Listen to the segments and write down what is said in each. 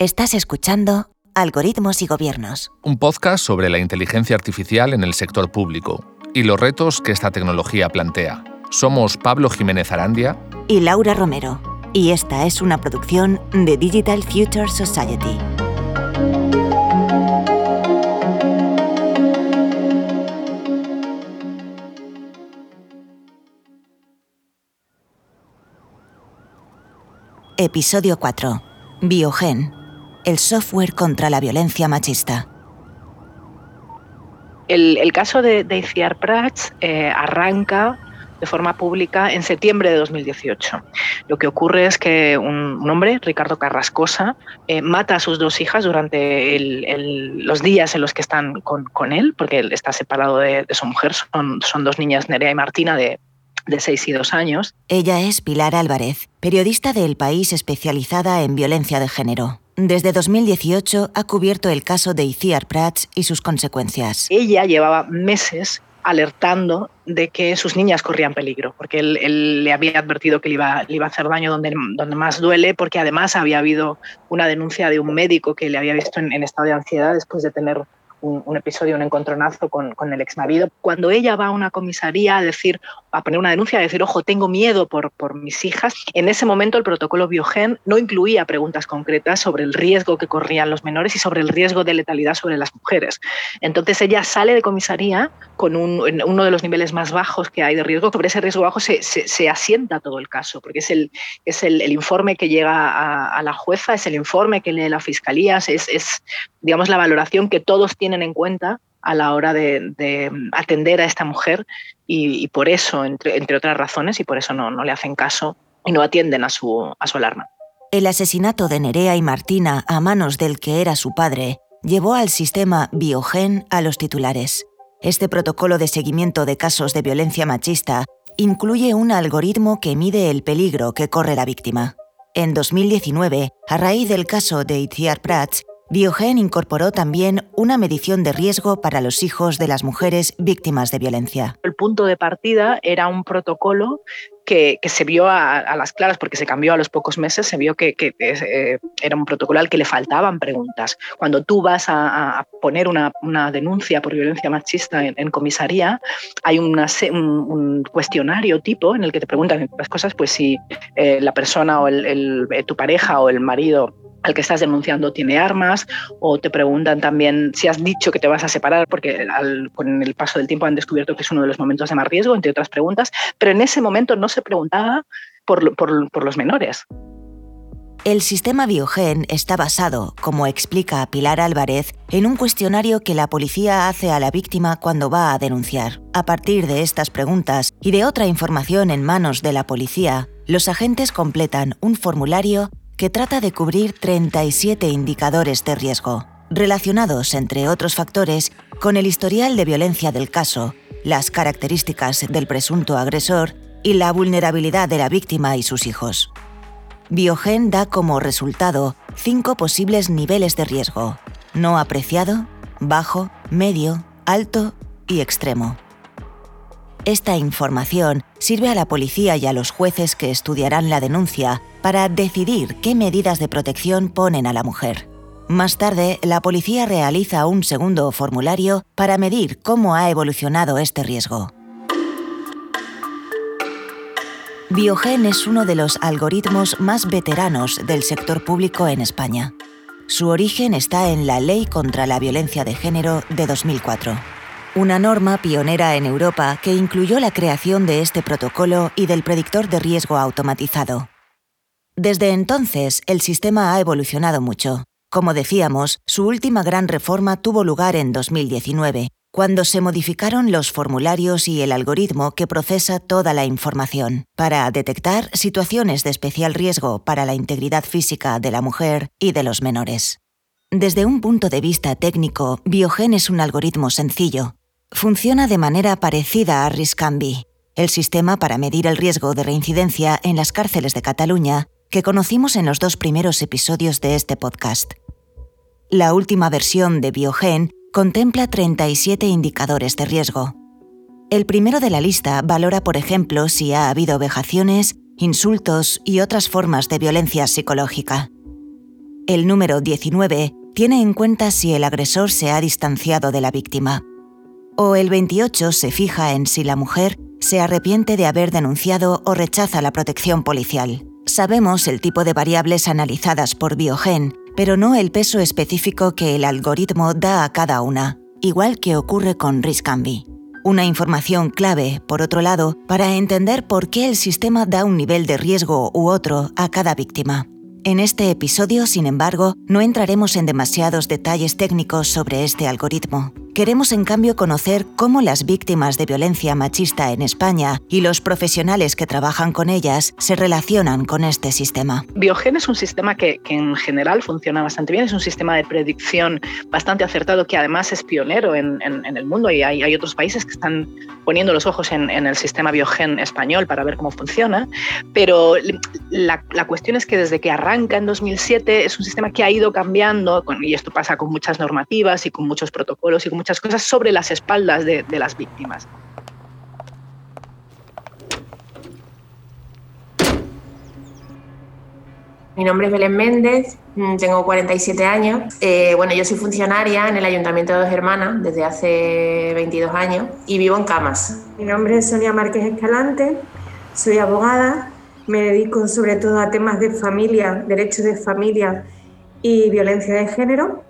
Estás escuchando Algoritmos y Gobiernos. Un podcast sobre la inteligencia artificial en el sector público y los retos que esta tecnología plantea. Somos Pablo Jiménez Arandia y Laura Romero. Y esta es una producción de Digital Future Society. Episodio 4. Biogen el software contra la violencia machista. El, caso de, de Iciar Prats eh, arranca de forma pública en septiembre de 2018. Lo que ocurre es que un, hombre, Ricardo Carrascosa, eh, mata a sus dos hijas durante los días en los que están con, él, porque él está separado de, su mujer, son, son dos niñas, Nerea y Martina, de, de 6 y 2 años. Ella es Pilar Álvarez, periodista del País especializada en violencia de género. Desde 2018 ha cubierto el caso de Iciar Prats y sus consecuencias. Ella llevaba meses alertando de que sus niñas corrían peligro, porque él, le había advertido que le iba, a hacer daño donde, más duele, porque además había habido una denuncia de un médico que le había visto en, en estado de ansiedad después de tener un, episodio, un encontronazo con, con el exmarido. Cuando ella va a una comisaría a decir, a poner una denuncia, a decir, ojo, tengo miedo por, por mis hijas, en ese momento el protocolo Biogen no incluía preguntas concretas sobre el riesgo que corrían los menores y sobre el riesgo de letalidad sobre las mujeres. Entonces ella sale de comisaría con un, uno de los niveles más bajos que hay de riesgo. Sobre ese riesgo bajo se, se, asienta todo el caso, porque es el, es el, informe que llega a, a, la jueza, es el informe que lee la fiscalía, es, es digamos, la valoración que todos tienen en cuenta a la hora de, atender a esta mujer y, por eso, entre, entre, otras razones, y por eso no, no, le hacen caso y no atienden a su, a su alarma. El asesinato de Nerea y Martina a manos del que era su padre llevó al sistema Biogen a los titulares. Este protocolo de seguimiento de casos de violencia machista incluye un algoritmo que mide el peligro que corre la víctima. En 2019, a raíz del caso de Itziar Prats, Biogen incorporó también una medición de riesgo para los hijos de las mujeres víctimas de violencia. El punto de partida era un protocolo que, se vio a, las claras, porque se cambió a los pocos meses, se vio que, eh, era un protocolo al que le faltaban preguntas. Cuando tú vas a, poner una, denuncia por violencia machista en, comisaría, hay un, cuestionario tipo en el que te preguntan las cosas, pues si eh, la persona o tu pareja o el marido al que estás denunciando tiene armas o te preguntan también si has dicho que te vas a separar porque con el paso del tiempo han descubierto que es uno de los momentos de más riesgo, entre otras preguntas, pero en ese momento no se preguntaba por, por los menores. El sistema Biogen está basado, como explica Pilar Álvarez, en un cuestionario que la policía hace a la víctima cuando va a denunciar. A partir de estas preguntas y de otra información en manos de la policía, los agentes completan un formulario que trata de cubrir 37 indicadores de riesgo, relacionados, entre otros factores, con el historial de violencia del caso, las características del presunto agresor y la vulnerabilidad de la víctima y sus hijos. Biogen da como resultado cinco posibles niveles de riesgo, no apreciado, bajo, medio, alto y extremo. Esta información sirve a la policía y a los jueces que estudiarán la denuncia para decidir qué medidas de protección ponen a la mujer. Más tarde, la policía realiza un segundo formulario para medir cómo ha evolucionado este riesgo. Biogen es uno de los algoritmos más veteranos del sector público en España. Su origen está en la Ley contra la Violencia de Género de 2004 una norma pionera en Europa que incluyó la creación de este protocolo y del predictor de riesgo automatizado. Desde entonces, el sistema ha evolucionado mucho. Como decíamos, su última gran reforma tuvo lugar en 2019, cuando se modificaron los formularios y el algoritmo que procesa toda la información, para detectar situaciones de especial riesgo para la integridad física de la mujer y de los menores. Desde un punto de vista técnico, Biogen es un algoritmo sencillo, Funciona de manera parecida a Riscambi, el sistema para medir el riesgo de reincidencia en las cárceles de Cataluña que conocimos en los dos primeros episodios de este podcast. La última versión de Biogen contempla 37 indicadores de riesgo. El primero de la lista valora, por ejemplo, si ha habido vejaciones, insultos y otras formas de violencia psicológica. el número 19 tiene en cuenta si el agresor se ha distanciado de la víctima. O el 28 se fija en si la mujer se arrepiente de haber denunciado o rechaza la protección policial. Sabemos el tipo de variables analizadas por Biogen, pero no el peso específico que el algoritmo da a cada una, igual que ocurre con RISCAMBI. Una información clave, por otro lado, para entender por qué el sistema da un nivel de riesgo u otro a cada víctima. En este episodio, sin embargo, no entraremos en demasiados detalles técnicos sobre este algoritmo. Queremos en cambio conocer cómo las víctimas de violencia machista en España y los profesionales que trabajan con ellas se relacionan con este sistema. Biogen es un sistema que, en general funciona bastante bien, es un sistema de predicción bastante acertado que además es pionero en, el mundo y hay, otros países que están poniendo los ojos en, el sistema Biogen español para ver cómo funciona, pero la, la, cuestión es que desde que arranca en 2007 es un sistema que ha ido cambiando y esto pasa con muchas normativas y con muchos protocolos y con muchas cosas sobre las espaldas de, las víctimas. Mi nombre es Belén Méndez, mm, tengo 47 años. Eh, bueno, yo soy funcionaria en el Ayuntamiento de Dos Hermanas desde hace 22 años y vivo en Camas. Mi nombre es Sonia Márquez Escalante, soy abogada, me dedico sobre todo a temas de familia, derechos de familia y violencia de género.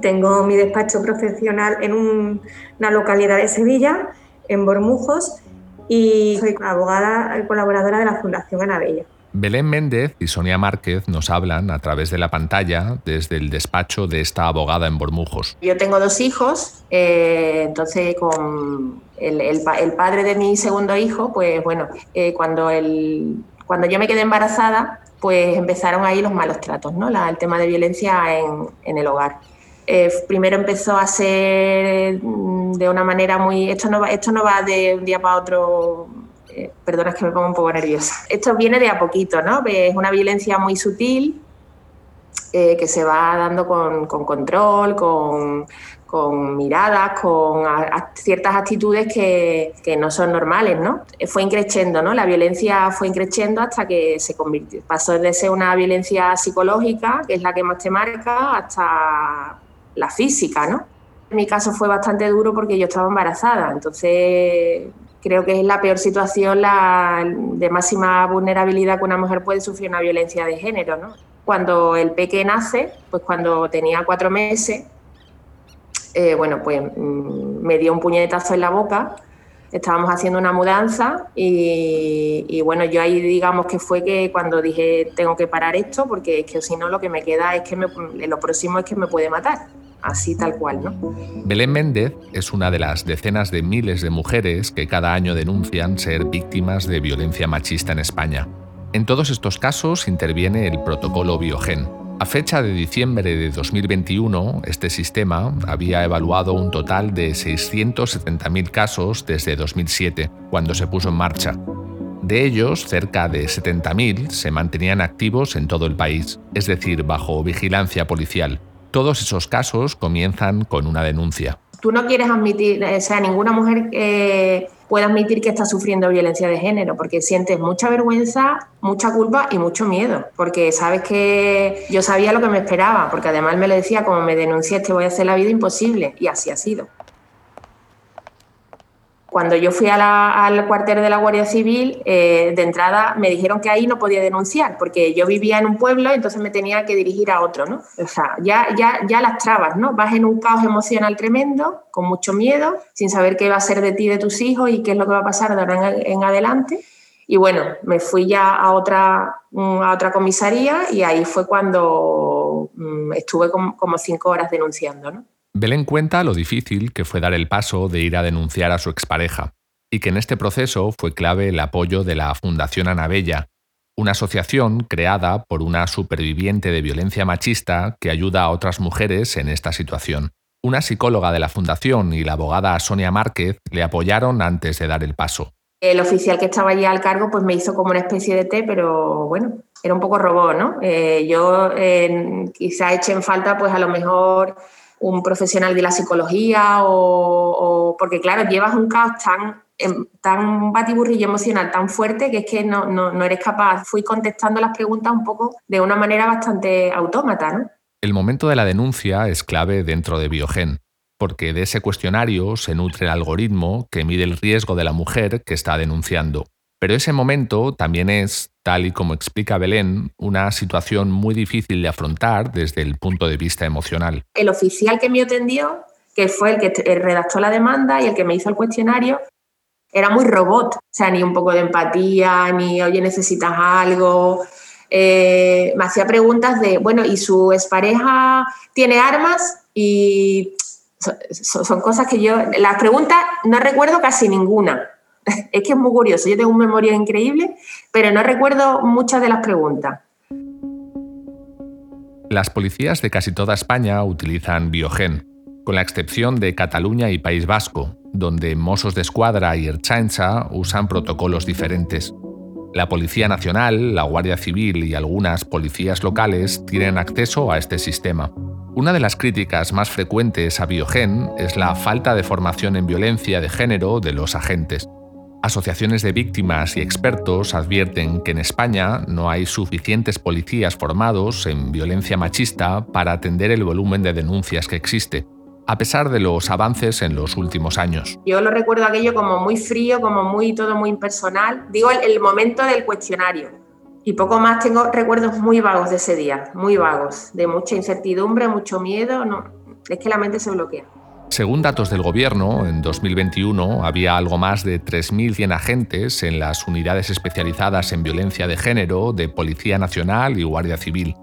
Tengo mi despacho profesional en una localidad de Sevilla, en Bormujos, y soy abogada y colaboradora de la Fundación Anabella. Belén Méndez y Sonia Márquez nos hablan a través de la pantalla desde el despacho de esta abogada en Bormujos. Yo tengo dos hijos, eh, entonces con el, padre de mi segundo hijo, pues bueno, eh, cuando, el, cuando yo me quedé embarazada, pues empezaron ahí los malos tratos, ¿no? el tema de violencia en, en el hogar. Eh, primero empezó a ser mm, de una manera muy... Esto no va, esto no va de un día para otro, eh, perdona, es que me pongo un poco nerviosa. Esto viene de a poquito, ¿no? Es una violencia muy sutil eh, que se va dando con, control, con, miradas, con ciertas actitudes que, no son normales, ¿no? Fue increciendo, ¿no? La violencia fue increciendo hasta que se convirtió, pasó de ser una violencia psicológica, que es la que más te marca, hasta la física, ¿no? En mi caso fue bastante duro porque yo estaba embarazada, entonces creo que es la peor situación la de máxima vulnerabilidad que una mujer puede sufrir una violencia de género, ¿no? Cuando el peque nace, pues cuando tenía cuatro meses, eh, bueno, pues mm, me dio un puñetazo en la boca, estábamos haciendo una mudanza y, bueno, yo ahí digamos que fue que cuando dije tengo que parar esto porque es que si no lo que me queda es que lo próximo es que me puede matar así tal cual, ¿no? Belén Méndez es una de las decenas de miles de mujeres que cada año denuncian ser víctimas de violencia machista en España. En todos estos casos interviene el protocolo Biogen. A fecha de diciembre de 2021, este sistema había evaluado un total de 670.000 casos desde 2007, cuando se puso en marcha. De ellos, cerca de 70.000 se mantenían activos en todo el país, es decir, bajo vigilancia policial. Todos esos casos comienzan con una denuncia. Tú no quieres admitir, o sea, ninguna mujer eh, puede admitir que está sufriendo violencia de género, porque sientes mucha vergüenza, mucha culpa y mucho miedo, porque sabes que yo sabía lo que me esperaba, porque además me lo decía, como me denuncié, te voy a hacer la vida imposible, y así ha sido. Cuando yo fui al cuartel de la Guardia Civil, eh, de entrada me dijeron que ahí no podía denunciar, porque yo vivía en un pueblo entonces me tenía que dirigir a otro, ¿no? O sea, ya, ya, ya las trabas, ¿no? Vas en un caos emocional tremendo, con mucho miedo, sin saber qué va a ser de ti, de tus hijos y qué es lo que va a pasar de ahora en, adelante. Y bueno, me fui ya a otra, mm, a otra comisaría y ahí fue cuando mm, estuve como, como cinco horas denunciando, ¿no? Belén cuenta lo difícil que fue dar el paso de ir a denunciar a su expareja, y que en este proceso fue clave el apoyo de la Fundación Anabella, una asociación creada por una superviviente de violencia machista que ayuda a otras mujeres en esta situación. Una psicóloga de la fundación y la abogada Sonia Márquez le apoyaron antes de dar el paso. El oficial que estaba allí al cargo pues me hizo como una especie de té, pero bueno, era un poco robot, ¿no? Eh, yo eh, quizá eché en falta pues a lo mejor un profesional de la psicología o, porque claro, llevas un caos tan em, tan batiburrillo emocional tan fuerte que es que no, no, no eres capaz. Fui contestando las preguntas un poco de una manera bastante autómata, ¿no? El momento de la denuncia es clave dentro de Biogen, porque de ese cuestionario se nutre el algoritmo que mide el riesgo de la mujer que está denunciando. Pero ese momento también es, tal y como explica Belén, una situación muy difícil de afrontar desde el punto de vista emocional. El oficial que me atendió, que fue el que redactó la demanda y el que me hizo el cuestionario, era muy robot, o sea, ni un poco de empatía, ni, oye, necesitas algo. Eh, me hacía preguntas de, bueno, ¿y su expareja tiene armas? Y son, cosas que yo, las preguntas no recuerdo casi ninguna. Es que es muy curioso, yo tengo una memoria increíble, pero no recuerdo muchas de las preguntas. Las policías de casi toda España utilizan Biogen, con la excepción de Cataluña y País Vasco, donde Mossos de Escuadra y Erchaincha usan protocolos diferentes. La Policía Nacional, la Guardia Civil y algunas policías locales tienen acceso a este sistema. Una de las críticas más frecuentes a Biogen es la falta de formación en violencia de género de los agentes. Asociaciones de víctimas y expertos advierten que en España no hay suficientes policías formados en violencia machista para atender el volumen de denuncias que existe a pesar de los avances en los últimos años. Yo lo recuerdo aquello como muy frío, como muy todo muy impersonal. Digo el, momento del cuestionario. Y poco más tengo recuerdos muy vagos de ese día, muy vagos, de mucha incertidumbre, mucho miedo, no, es que la mente se bloquea. Según datos del Gobierno, en 2021 había algo más de 3.100 agentes en las unidades especializadas en violencia de género de Policía Nacional y Guardia Civil.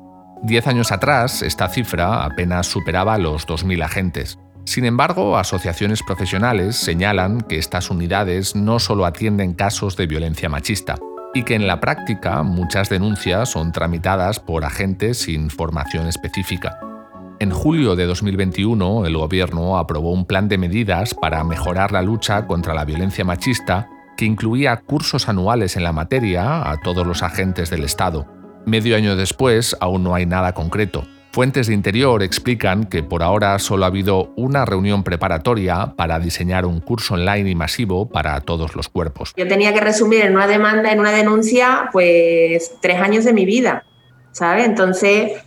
Diez años atrás, esta cifra apenas superaba los 2.000 agentes. Sin embargo, asociaciones profesionales señalan que estas unidades no solo atienden casos de violencia machista, y que en la práctica muchas denuncias son tramitadas por agentes sin formación específica. En julio de 2021, el Gobierno aprobó un plan de medidas para mejorar la lucha contra la violencia machista que incluía cursos anuales en la materia a todos los agentes del Estado Medio año después aún no hay nada concreto. Fuentes de interior explican que por ahora solo ha habido una reunión preparatoria para diseñar un curso online y masivo para todos los cuerpos. Yo tenía que resumir en una demanda, en una denuncia, pues tres años de mi vida, ¿sabes? Entonces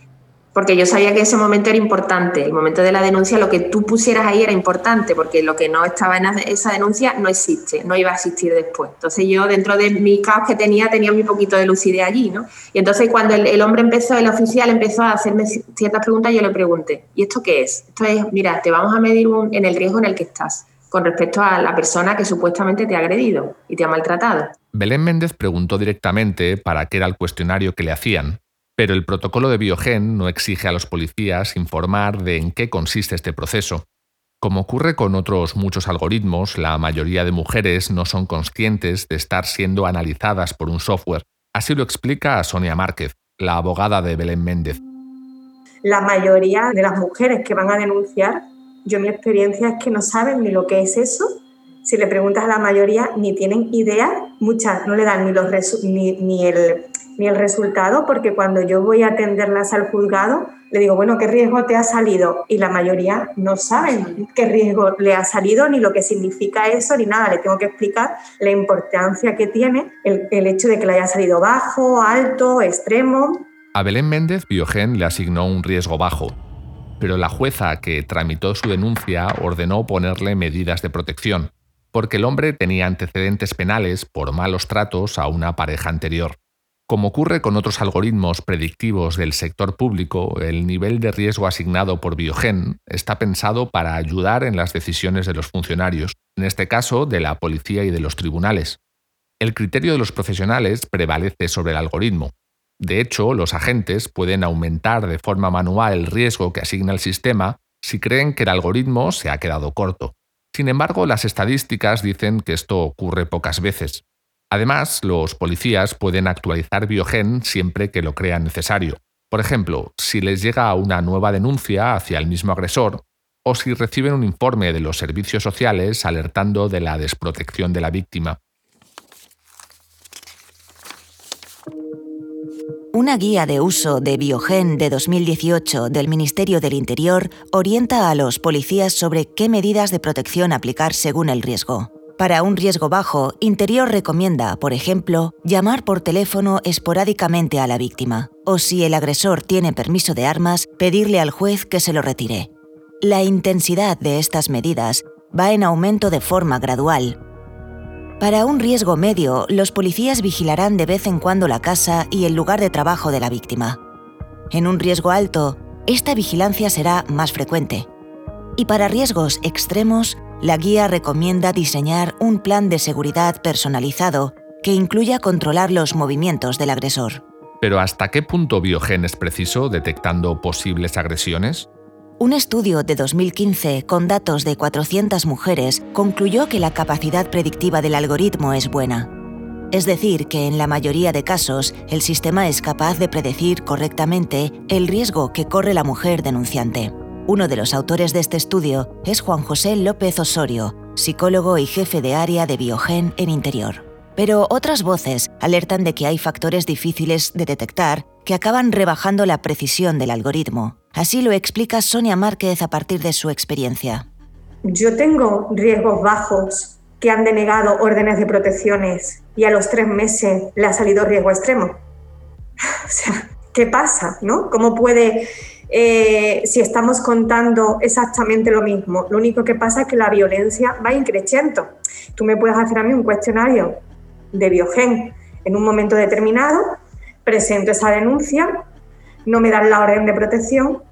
porque yo sabía que ese momento era importante, el momento de la denuncia, lo que tú pusieras ahí era importante, porque lo que no estaba en esa denuncia no existe, no iba a existir después. Entonces yo dentro de mi caos que tenía, tenía mi poquito de lucidez allí, ¿no? Y entonces cuando el, hombre empezó, el oficial empezó a hacerme ciertas preguntas, yo le pregunté, ¿y esto qué es? Esto es, mira, te vamos a medir en el riesgo en el que estás con respecto a la persona que supuestamente te ha agredido y te ha maltratado. Belén Méndez preguntó directamente para qué era el cuestionario que le hacían pero el protocolo de Biogen no exige a los policías informar de en qué consiste este proceso. Como ocurre con otros muchos algoritmos, la mayoría de mujeres no son conscientes de estar siendo analizadas por un software. Así lo explica Sonia Márquez, la abogada de Belén Méndez. La mayoría de las mujeres que van a denunciar, yo mi experiencia es que no saben ni lo que es eso. Si le preguntas a la mayoría, ni tienen idea, muchas no le dan ni, los ni, el, ni el resultado, porque cuando yo voy a atenderlas al juzgado, le digo, bueno, ¿qué riesgo te ha salido? Y la mayoría no saben qué riesgo le ha salido, ni lo que significa eso, ni nada. Le tengo que explicar la importancia que tiene el, el hecho de que le haya salido bajo, alto, extremo. A Belén Méndez, Biogen le asignó un riesgo bajo, pero la jueza que tramitó su denuncia ordenó ponerle medidas de protección, porque el hombre tenía antecedentes penales por malos tratos a una pareja anterior. Como ocurre con otros algoritmos predictivos del sector público, el nivel de riesgo asignado por Biogen está pensado para ayudar en las decisiones de los funcionarios, en este caso de la policía y de los tribunales. El criterio de los profesionales prevalece sobre el algoritmo. De hecho, los agentes pueden aumentar de forma manual el riesgo que asigna el sistema si creen que el algoritmo se ha quedado corto. Sin embargo, las estadísticas dicen que esto ocurre pocas veces, Además, los policías pueden actualizar Biogen siempre que lo crean necesario. Por ejemplo, si les llega una nueva denuncia hacia el mismo agresor o si reciben un informe de los servicios sociales alertando de la desprotección de la víctima. Una guía de uso de Biogen de 2018 del Ministerio del Interior orienta a los policías sobre qué medidas de protección aplicar según el riesgo. Para un riesgo bajo, Interior recomienda, por ejemplo, llamar por teléfono esporádicamente a la víctima, o si el agresor tiene permiso de armas, pedirle al juez que se lo retire. La intensidad de estas medidas va en aumento de forma gradual. Para un riesgo medio, los policías vigilarán de vez en cuando la casa y el lugar de trabajo de la víctima. En un riesgo alto, esta vigilancia será más frecuente. Y para riesgos extremos, la guía recomienda diseñar un plan de seguridad personalizado que incluya controlar los movimientos del agresor. Pero ¿hasta qué punto Biogen es preciso detectando posibles agresiones? Un estudio de 2015 con datos de 400 mujeres concluyó que la capacidad predictiva del algoritmo es buena. Es decir, que en la mayoría de casos el sistema es capaz de predecir correctamente el riesgo que corre la mujer denunciante. Uno de los autores de este estudio es Juan José López Osorio, psicólogo y jefe de área de Biogen en Interior. Pero otras voces alertan de que hay factores difíciles de detectar que acaban rebajando la precisión del algoritmo. Así lo explica Sonia Márquez a partir de su experiencia. Yo tengo riesgos bajos que han denegado órdenes de protecciones y a los tres meses le ha salido riesgo extremo. ¿qué pasa? ¿no? ¿Cómo puede, eh, si estamos contando exactamente lo mismo? Lo único que pasa es que la violencia va increciendo. Tú me puedes hacer a mí un cuestionario de Biogen en un momento determinado, presento esa denuncia, no me dan la orden de protección,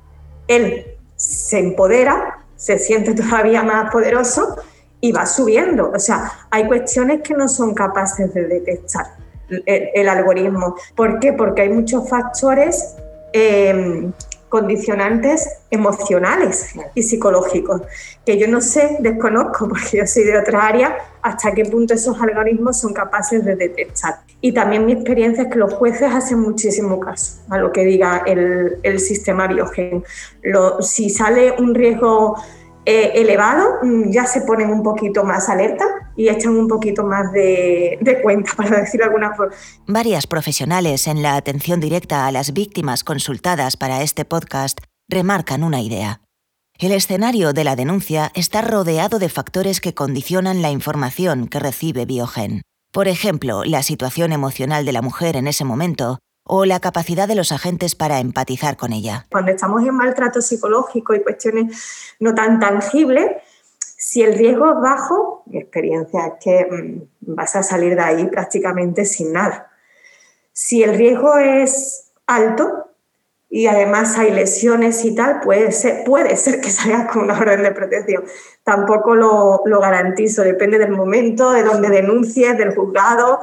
él se empodera, se siente todavía más poderoso y va subiendo. O sea, hay cuestiones que no son capaces de detectar el, algoritmo. ¿Por qué? Porque hay muchos factores eh, condicionantes emocionales y psicológicos, que yo no sé, desconozco, porque yo soy de otra área, hasta qué punto esos algoritmos son capaces de detectar. Y también mi experiencia es que los jueces hacen muchísimo caso a lo que diga el, sistema biogen. si sale un riesgo eh, elevado, mm, ya se ponen un poquito más alerta y echan un poquito más de, de cuenta, para decirlo de alguna forma. Varias profesionales en la atención directa a las víctimas consultadas para este podcast remarcan una idea. El escenario de la denuncia está rodeado de factores que condicionan la información que recibe Biogen. Por ejemplo, la situación emocional de la mujer en ese momento o la capacidad de los agentes para empatizar con ella. Cuando estamos en maltrato psicológico y cuestiones no tan tangibles, si el riesgo es bajo, mi experiencia es que mm, vas a salir de ahí prácticamente sin nada. Si el riesgo es alto y además hay lesiones y tal, puede ser, puede ser que salgas con una orden de protección. Tampoco lo, lo garantizo, depende del momento, de donde denuncies, del juzgado,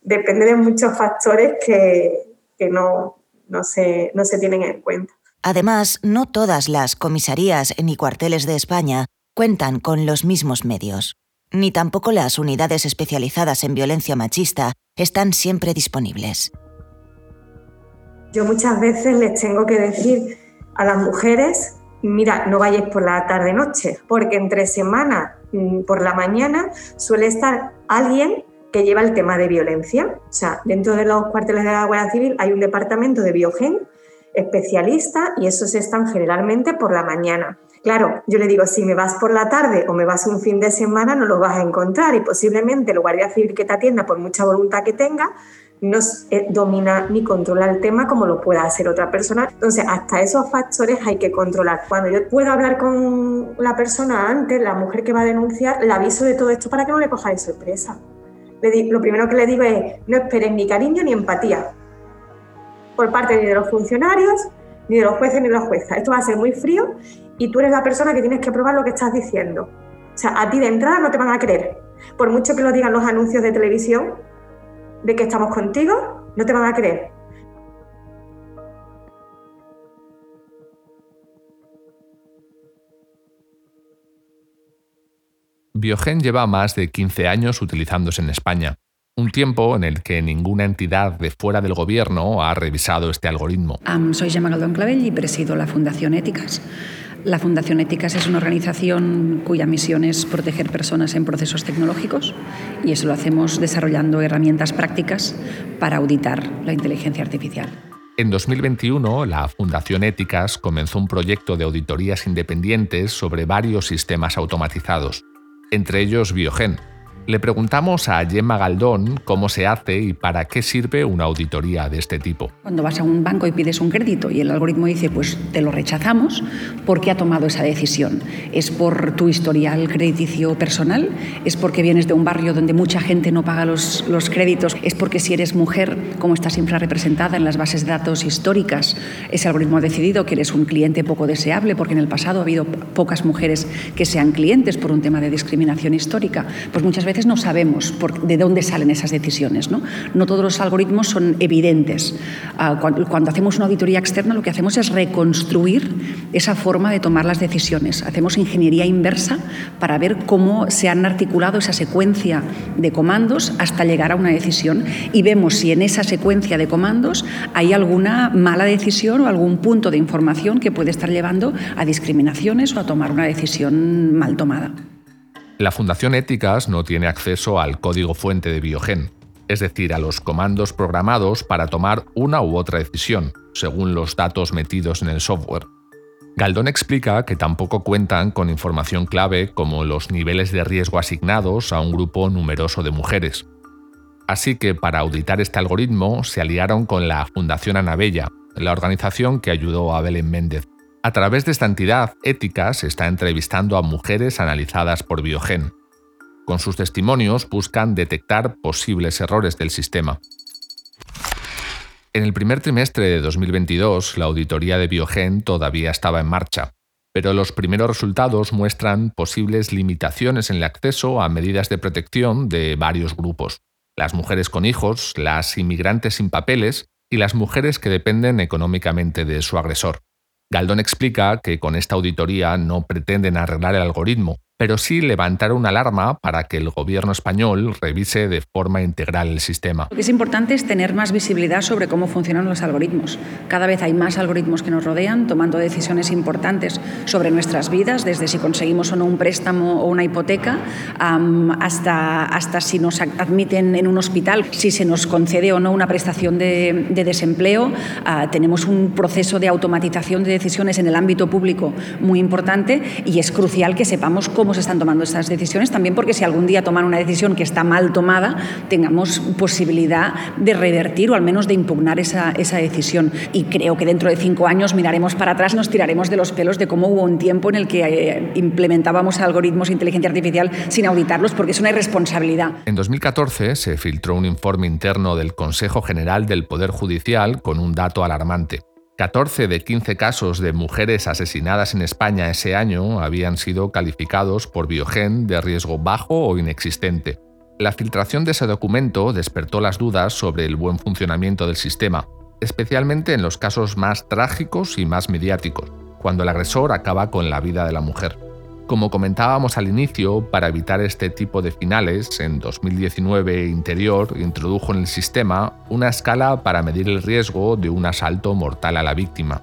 depende de muchos factores que, que no, no, se, no se tienen en cuenta. Además, no todas las comisarías ni cuarteles de España cuentan con los mismos medios, ni tampoco las unidades especializadas en violencia machista están siempre disponibles. Yo muchas veces les tengo que decir a las mujeres, mira, no vayáis por la tarde-noche, porque entre semana, mm, por la mañana, suele estar alguien que lleva el tema de violencia. O sea, dentro de los cuarteles de la Guardia Civil hay un departamento de biogen especialista y esos están generalmente por la mañana. Claro, yo le digo, si me vas por la tarde o me vas un fin de semana, no lo vas a encontrar y posiblemente el guardia civil que te atienda, por mucha voluntad que tenga, no eh, domina ni controla el tema como lo pueda hacer otra persona. Entonces, hasta esos factores hay que controlar. Cuando yo puedo hablar con la persona antes, la mujer que va a denunciar, le aviso de todo esto para que no le coja de sorpresa lo primero que le digo es, no esperes ni cariño ni empatía por parte ni de los funcionarios, ni de los jueces, ni de las juezas. Esto va a ser muy frío y tú eres la persona que tienes que probar lo que estás diciendo. O sea, a ti de entrada no te van a creer. Por mucho que lo digan los anuncios de televisión de que estamos contigo, no te van a creer. Biogen lleva más de 15 años utilizándose en España, un tiempo en el que ninguna entidad de fuera del gobierno ha revisado este algoritmo. soy Gemma Galdón Clavel y presido la Fundación Éticas. La Fundación Éticas es una organización cuya misión es proteger personas en procesos tecnológicos y eso lo hacemos desarrollando herramientas prácticas para auditar la inteligencia artificial. En 2021, la Fundación Éticas comenzó un proyecto de auditorías independientes sobre varios sistemas automatizados entre ellos Biogen, Le preguntamos a Gemma Galdón cómo se hace y para qué sirve una auditoría de este tipo. Cuando vas a un banco y pides un crédito y el algoritmo dice, pues te lo rechazamos, ¿por qué ha tomado esa decisión? ¿Es por tu historial crediticio personal? ¿Es porque vienes de un barrio donde mucha gente no paga los, los créditos? ¿Es porque si eres mujer, como estás infrarrepresentada en las bases de datos históricas, ese algoritmo ha decidido que eres un cliente poco deseable porque en el pasado ha habido pocas mujeres que sean clientes por un tema de discriminación histórica? Pues muchas veces no sabemos de dónde salen esas decisiones. ¿no? no todos los algoritmos son evidentes. Ah, cuando, hacemos una auditoría externa lo que hacemos es reconstruir esa forma de tomar las decisiones. Hacemos ingeniería inversa para ver cómo se han articulado esa secuencia de comandos hasta llegar a una decisión y vemos si en esa secuencia de comandos hay alguna mala decisión o algún punto de información que puede estar llevando a discriminaciones o a tomar una decisión mal tomada. La Fundación Éticas no tiene acceso al código fuente de Biogen, es decir, a los comandos programados para tomar una u otra decisión, según los datos metidos en el software. Galdón explica que tampoco cuentan con información clave como los niveles de riesgo asignados a un grupo numeroso de mujeres. Así que para auditar este algoritmo se aliaron con la Fundación Anabella, la organización que ayudó a Belén Méndez. A través de esta entidad, Ética se está entrevistando a mujeres analizadas por Biogen. Con sus testimonios buscan detectar posibles errores del sistema. En el primer trimestre de 2022, la auditoría de Biogen todavía estaba en marcha, pero los primeros resultados muestran posibles limitaciones en el acceso a medidas de protección de varios grupos. Las mujeres con hijos, las inmigrantes sin papeles y las mujeres que dependen económicamente de su agresor. Galdón explica que con esta auditoría no pretenden arreglar el algoritmo, pero sí levantar una alarma para que el gobierno español revise de forma integral el sistema. Lo que es importante es tener más visibilidad sobre cómo funcionan los algoritmos. Cada vez hay más algoritmos que nos rodean, tomando decisiones importantes sobre nuestras vidas, desde si conseguimos o no un préstamo o una hipoteca, hasta, hasta si nos admiten en un hospital, si se nos concede o no una prestación de, desempleo. Ah, tenemos un proceso de automatización de decisiones en el ámbito público muy importante y es crucial que sepamos cómo están tomando estas decisiones, también porque si algún día toman una decisión que está mal tomada, tengamos posibilidad de revertir o al menos de impugnar esa, esa decisión. Y creo que dentro de cinco años miraremos para atrás, nos tiraremos de los pelos de cómo hubo un tiempo en el que eh, implementábamos algoritmos de inteligencia artificial sin auditarlos, porque es una irresponsabilidad. En 2014 se filtró un informe interno del Consejo General del Poder Judicial con un dato alarmante. 14 de 15 casos de mujeres asesinadas en España ese año habían sido calificados por Biogen de riesgo bajo o inexistente. La filtración de ese documento despertó las dudas sobre el buen funcionamiento del sistema, especialmente en los casos más trágicos y más mediáticos, cuando el agresor acaba con la vida de la mujer. Como comentábamos al inicio, para evitar este tipo de finales, en 2019 Interior introdujo en el sistema una escala para medir el riesgo de un asalto mortal a la víctima.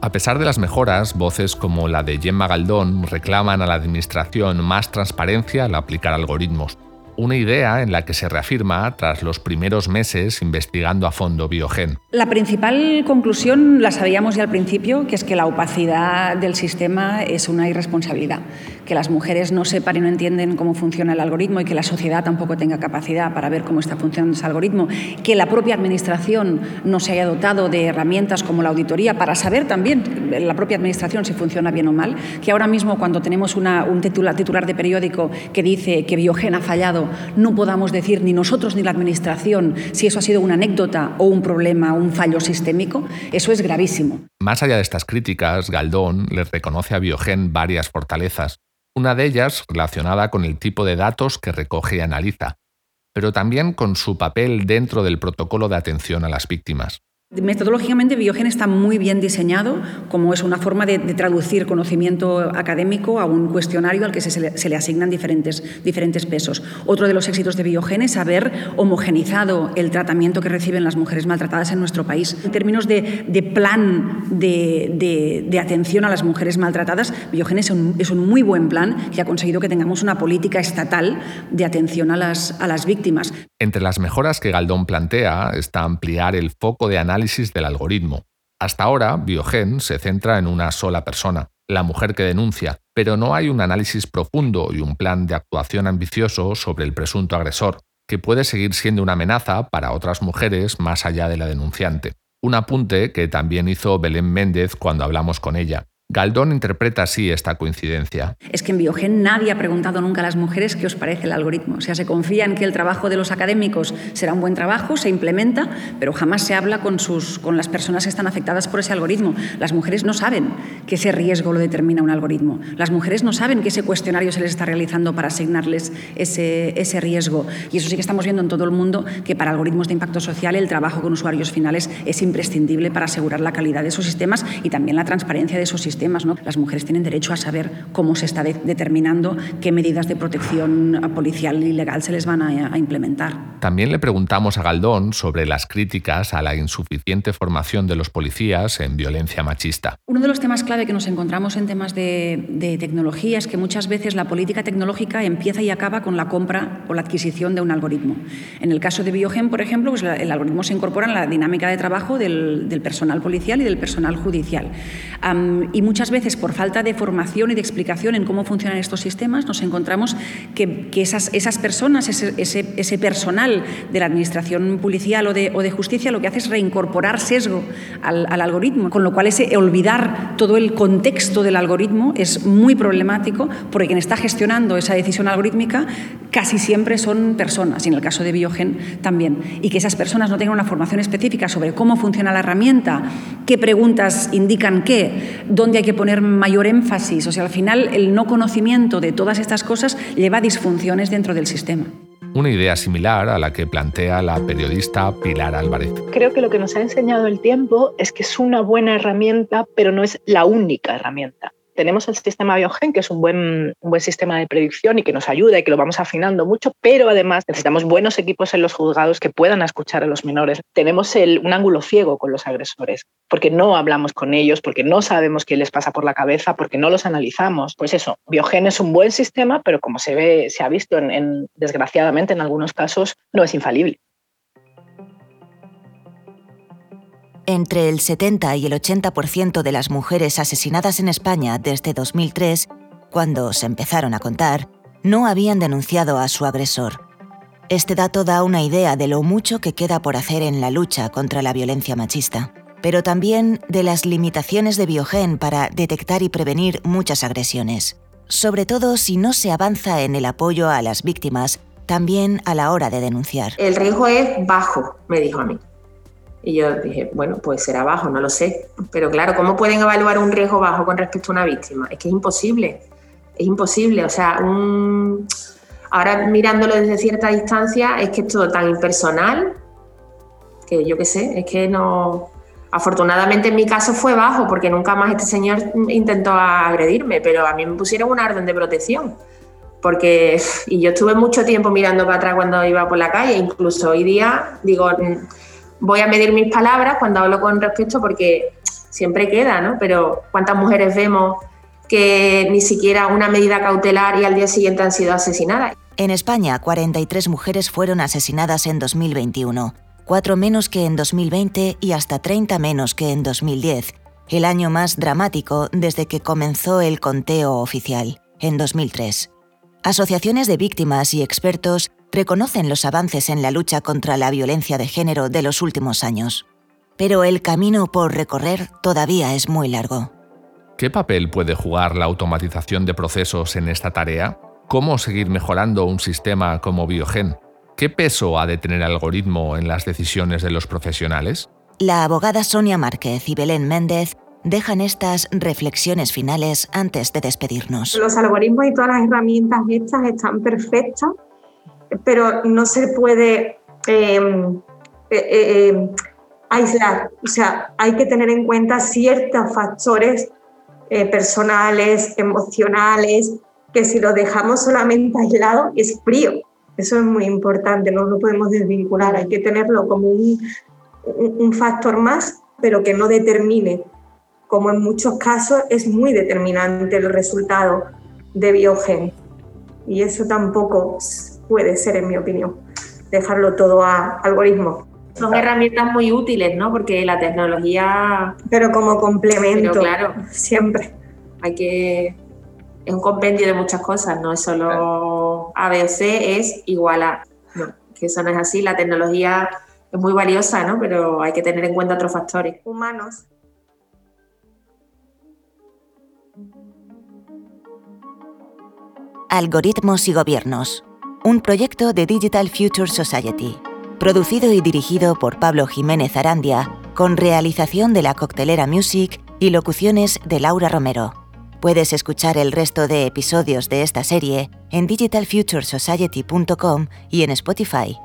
A pesar de las mejoras, voces como la de Gemma Galdón reclaman a la Administración más transparencia al aplicar algoritmos una idea en la que se reafirma tras los primeros meses investigando a fondo Biogen. La principal conclusión la sabíamos ya al principio, que es que la opacidad del sistema es una irresponsabilidad, que las mujeres no sepan y no entienden cómo funciona el algoritmo y que la sociedad tampoco tenga capacidad para ver cómo está funcionando ese algoritmo, que la propia administración no se haya dotado de herramientas como la auditoría para saber también la propia administración si funciona bien o mal, que ahora mismo cuando tenemos un titular de periódico que dice que Biogen ha fallado, no podamos decir ni nosotros ni la Administración si eso ha sido una anécdota o un problema, un fallo sistémico, eso es gravísimo. Más allá de estas críticas, Galdón le reconoce a Biogen varias fortalezas, una de ellas relacionada con el tipo de datos que recoge y analiza, pero también con su papel dentro del protocolo de atención a las víctimas. Metodológicamente, Biogen está muy bien diseñado como es una forma de, traducir conocimiento académico a un cuestionario al que se, le, asignan diferentes, diferentes pesos. Otro de los éxitos de Biogen es haber homogenizado el tratamiento que reciben las mujeres maltratadas en nuestro país. En términos de, plan de, atención a las mujeres maltratadas, Biogen es un, es un, muy buen plan que ha conseguido que tengamos una política estatal de atención a las, a las víctimas. Entre las mejoras que Galdón plantea está ampliar el foco de análisis análisis del algoritmo. Hasta ahora, Biogen se centra en una sola persona, la mujer que denuncia, pero no hay un análisis profundo y un plan de actuación ambicioso sobre el presunto agresor, que puede seguir siendo una amenaza para otras mujeres más allá de la denunciante. Un apunte que también hizo Belén Méndez cuando hablamos con ella. Galdón interpreta así esta coincidencia. Es que en Biogen nadie ha preguntado nunca a las mujeres qué os parece el algoritmo. O sea, se confía en que el trabajo de los académicos será un buen trabajo, se implementa, pero jamás se habla con, sus, con las personas que están afectadas por ese algoritmo. Las mujeres no saben que ese riesgo lo determina un algoritmo. Las mujeres no saben que ese cuestionario se les está realizando para asignarles ese, ese riesgo. Y eso sí que estamos viendo en todo el mundo que para algoritmos de impacto social el trabajo con usuarios finales es imprescindible para asegurar la calidad de esos sistemas y también la transparencia de esos sistemas las mujeres tienen derecho a saber cómo se está determinando qué medidas de protección policial y legal se les van a, implementar. También le preguntamos a Galdón sobre las críticas a la insuficiente formación de los policías en violencia machista. Uno de los temas clave que nos encontramos en temas de, tecnología es que muchas veces la política tecnológica empieza y acaba con la compra o la adquisición de un algoritmo. En el caso de Biogen, por ejemplo, pues el algoritmo se incorpora en la dinámica de trabajo del, personal policial y del personal judicial. y muchas veces por falta de formación y de explicación en cómo funcionan estos sistemas, nos encontramos que, esas, esas, personas, ese, ese, personal de la administración policial o de, o de, justicia, lo que hace es reincorporar sesgo al, al, algoritmo, con lo cual ese olvidar todo el contexto del algoritmo es muy problemático porque quien está gestionando esa decisión algorítmica casi siempre son personas, y en el caso de Biogen también, y que esas personas no tengan una formación específica sobre cómo funciona la herramienta, qué preguntas indican qué, dónde hay que poner mayor énfasis. O sea, al final el no conocimiento de todas estas cosas lleva a disfunciones dentro del sistema. Una idea similar a la que plantea la periodista Pilar Álvarez. Creo que lo que nos ha enseñado el tiempo es que es una buena herramienta, pero no es la única herramienta tenemos el sistema Biogen, que es un buen, buen sistema de predicción y que nos ayuda y que lo vamos afinando mucho, pero además necesitamos buenos equipos en los juzgados que puedan escuchar a los menores. Tenemos el, un ángulo ciego con los agresores, porque no hablamos con ellos, porque no sabemos qué les pasa por la cabeza, porque no los analizamos. Pues eso, Biogen es un buen sistema, pero como se ve, se ha visto en, desgraciadamente en algunos casos, no es infalible. Entre el 70 y el 80% de las mujeres asesinadas en España desde 2003, cuando se empezaron a contar, no habían denunciado a su agresor. Este dato da una idea de lo mucho que queda por hacer en la lucha contra la violencia machista, pero también de las limitaciones de Biogen para detectar y prevenir muchas agresiones, sobre todo si no se avanza en el apoyo a las víctimas, también a la hora de denunciar. El riesgo es bajo, me dijo a mí. Y yo dije, bueno, pues será bajo, no lo sé. Pero claro, ¿cómo pueden evaluar un riesgo bajo con respecto a una víctima? Es que es imposible, es imposible. O sea, ahora mirándolo desde cierta distancia, es que es todo tan impersonal que yo qué sé, es que no... Afortunadamente en mi caso fue bajo porque nunca más este señor intentó agredirme, pero a mí me pusieron una orden de protección. Porque, y yo estuve mucho tiempo mirando para atrás cuando iba por la calle, incluso hoy día digo, voy a medir mis palabras cuando hablo con respecto porque siempre queda, ¿no? Pero ¿cuántas mujeres vemos que ni siquiera una medida cautelar y al día siguiente han sido asesinadas? En España, 43 mujeres fueron asesinadas en 2021, cuatro menos que en 2020 y hasta 30 menos que en 2010, el año más dramático desde que comenzó el conteo oficial, en 2003. Asociaciones de víctimas y expertos reconocen los avances en la lucha contra la violencia de género de los últimos años. Pero el camino por recorrer todavía es muy largo. ¿Qué papel puede jugar la automatización de procesos en esta tarea? ¿Cómo seguir mejorando un sistema como Biogen? ¿Qué peso ha de tener el algoritmo en las decisiones de los profesionales? La abogada Sonia Márquez y Belén Méndez dejan estas reflexiones finales antes de despedirnos. Los algoritmos y todas las herramientas estas están perfectas pero no se puede em, eh, em, aislar. O sea, hay que tener en cuenta ciertos factores eh, personales, emocionales, que si lo dejamos solamente aislado es frío. Eso es muy importante, no lo podemos desvincular, hay que tenerlo como un, un factor más, pero que no determine, como en muchos casos es muy determinante el resultado de Biogen. Y eso tampoco puede ser, en mi opinión, dejarlo todo a algoritmos. Son herramientas muy útiles, ¿no? Porque la tecnología... Pero como complemento, claro, siempre. Hay que es un compendio de muchas cosas, no es solo A, B o C, es igual a. No, que eso no es así. La tecnología es muy valiosa, ¿no? Pero hay que tener en cuenta otros factores. Humanos. Algoritmos y Gobiernos, un proyecto de Digital Future Society, producido y dirigido por Pablo Jiménez Arandia, con realización de la Coctelera Music y locuciones de Laura Romero. Puedes escuchar el resto de episodios de esta serie en digitalfuturesociety.com y en Spotify.